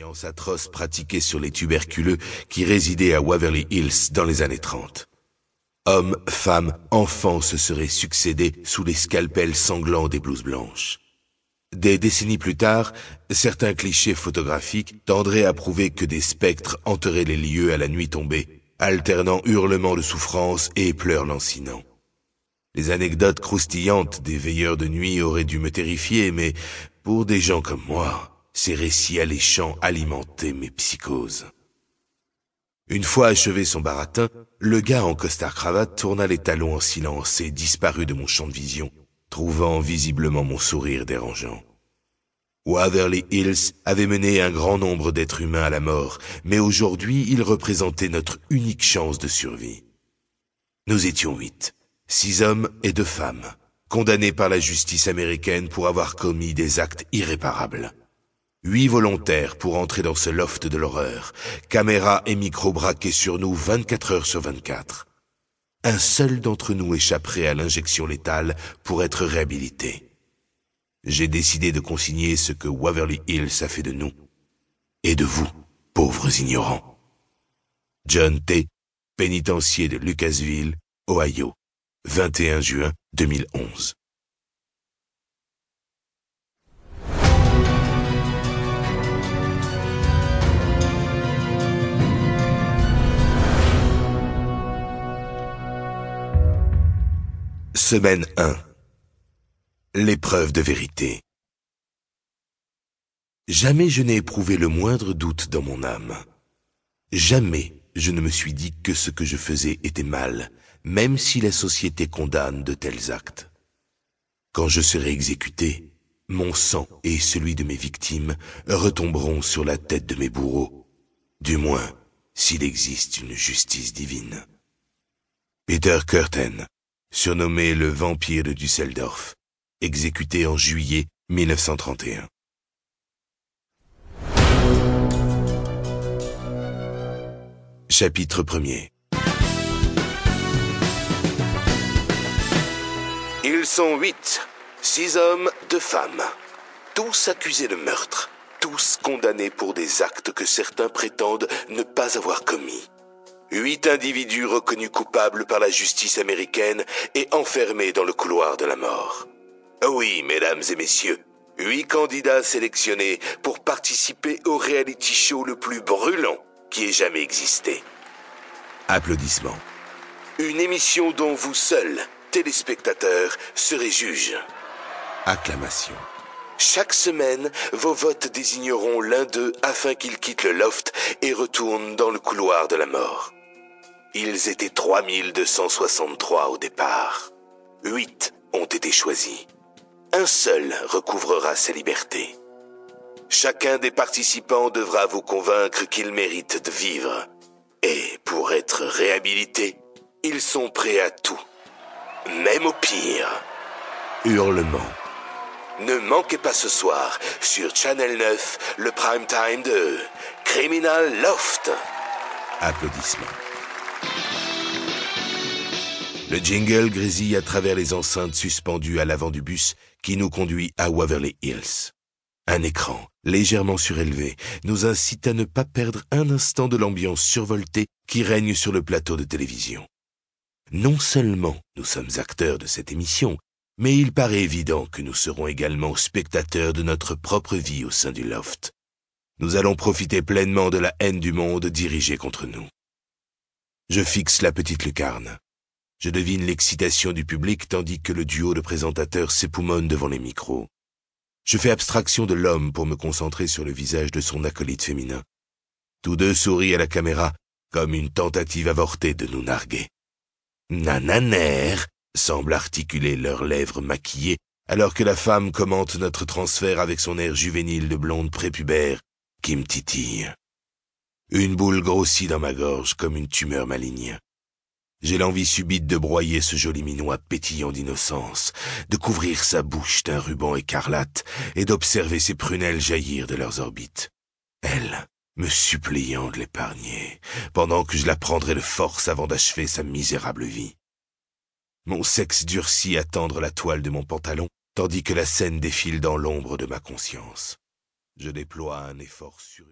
Expérience atroce sur les tuberculeux qui résidaient à Waverly Hills dans les années 30. Hommes, femmes, enfants se seraient succédés sous les scalpels sanglants des blouses blanches. Des décennies plus tard, certains clichés photographiques tendraient à prouver que des spectres hanteraient les lieux à la nuit tombée, alternant hurlements de souffrance et pleurs lancinants. Les anecdotes croustillantes des veilleurs de nuit auraient dû me terrifier, mais pour des gens comme moi, ces récits alléchants alimentaient mes psychoses. Une fois achevé son baratin, le gars en costard-cravate tourna les talons en silence et disparut de mon champ de vision, trouvant visiblement mon sourire dérangeant. Waverly Hills avait mené un grand nombre d'êtres humains à la mort, mais aujourd'hui il représentait notre unique chance de survie. Nous étions huit, six hommes et deux femmes, condamnés par la justice américaine pour avoir commis des actes irréparables. Huit volontaires pour entrer dans ce loft de l'horreur, caméras et micros braqués sur nous 24 heures sur 24. Un seul d'entre nous échapperait à l'injection létale pour être réhabilité. J'ai décidé de consigner ce que Waverly Hills a fait de nous. Et de vous, pauvres ignorants. John T., pénitencier de Lucasville, Ohio, 21 juin 2011. Semaine 1. L'épreuve de vérité. Jamais je n'ai éprouvé le moindre doute dans mon âme. Jamais je ne me suis dit que ce que je faisais était mal, même si la société condamne de tels actes. Quand je serai exécuté, mon sang et celui de mes victimes retomberont sur la tête de mes bourreaux, du moins s'il existe une justice divine. Peter Curtin, surnommé le vampire de Düsseldorf, exécuté en juillet 1931. Chapitre 1er Ils sont huit, six hommes, deux femmes, tous accusés de meurtre, tous condamnés pour des actes que certains prétendent ne pas avoir commis. Huit individus reconnus coupables par la justice américaine et enfermés dans le couloir de la mort. Oui, mesdames et messieurs, huit candidats sélectionnés pour participer au reality show le plus brûlant qui ait jamais existé. Applaudissements. Une émission dont vous seuls, téléspectateurs, serez juges. Acclamation. Chaque semaine, vos votes désigneront l'un d'eux afin qu'il quitte le loft et retourne dans le couloir de la mort. Ils étaient 3263 au départ. Huit ont été choisis. Un seul recouvrera sa liberté. Chacun des participants devra vous convaincre qu'il mérite de vivre. Et pour être réhabilités, ils sont prêts à tout. Même au pire. Hurlement. Ne manquez pas ce soir sur Channel 9 le prime time de Criminal Loft. Applaudissements. Le jingle grésille à travers les enceintes suspendues à l'avant du bus qui nous conduit à Waverly Hills. Un écran, légèrement surélevé, nous incite à ne pas perdre un instant de l'ambiance survoltée qui règne sur le plateau de télévision. Non seulement nous sommes acteurs de cette émission, mais il paraît évident que nous serons également spectateurs de notre propre vie au sein du loft. Nous allons profiter pleinement de la haine du monde dirigée contre nous. Je fixe la petite lucarne. Je devine l'excitation du public tandis que le duo de présentateurs s'époumonne devant les micros. Je fais abstraction de l'homme pour me concentrer sur le visage de son acolyte féminin. Tous deux sourient à la caméra comme une tentative avortée de nous narguer. Nananer semble articuler leurs lèvres maquillées alors que la femme commente notre transfert avec son air juvénile de blonde prépubère qui me titille. Une boule grossit dans ma gorge comme une tumeur maligne. J'ai l'envie subite de broyer ce joli minois pétillant d'innocence, de couvrir sa bouche d'un ruban écarlate et d'observer ses prunelles jaillir de leurs orbites. Elle, me suppliant de l'épargner, pendant que je la prendrais de force avant d'achever sa misérable vie. Mon sexe durcit à tendre la toile de mon pantalon, tandis que la scène défile dans l'ombre de ma conscience. Je déploie un effort surhumain.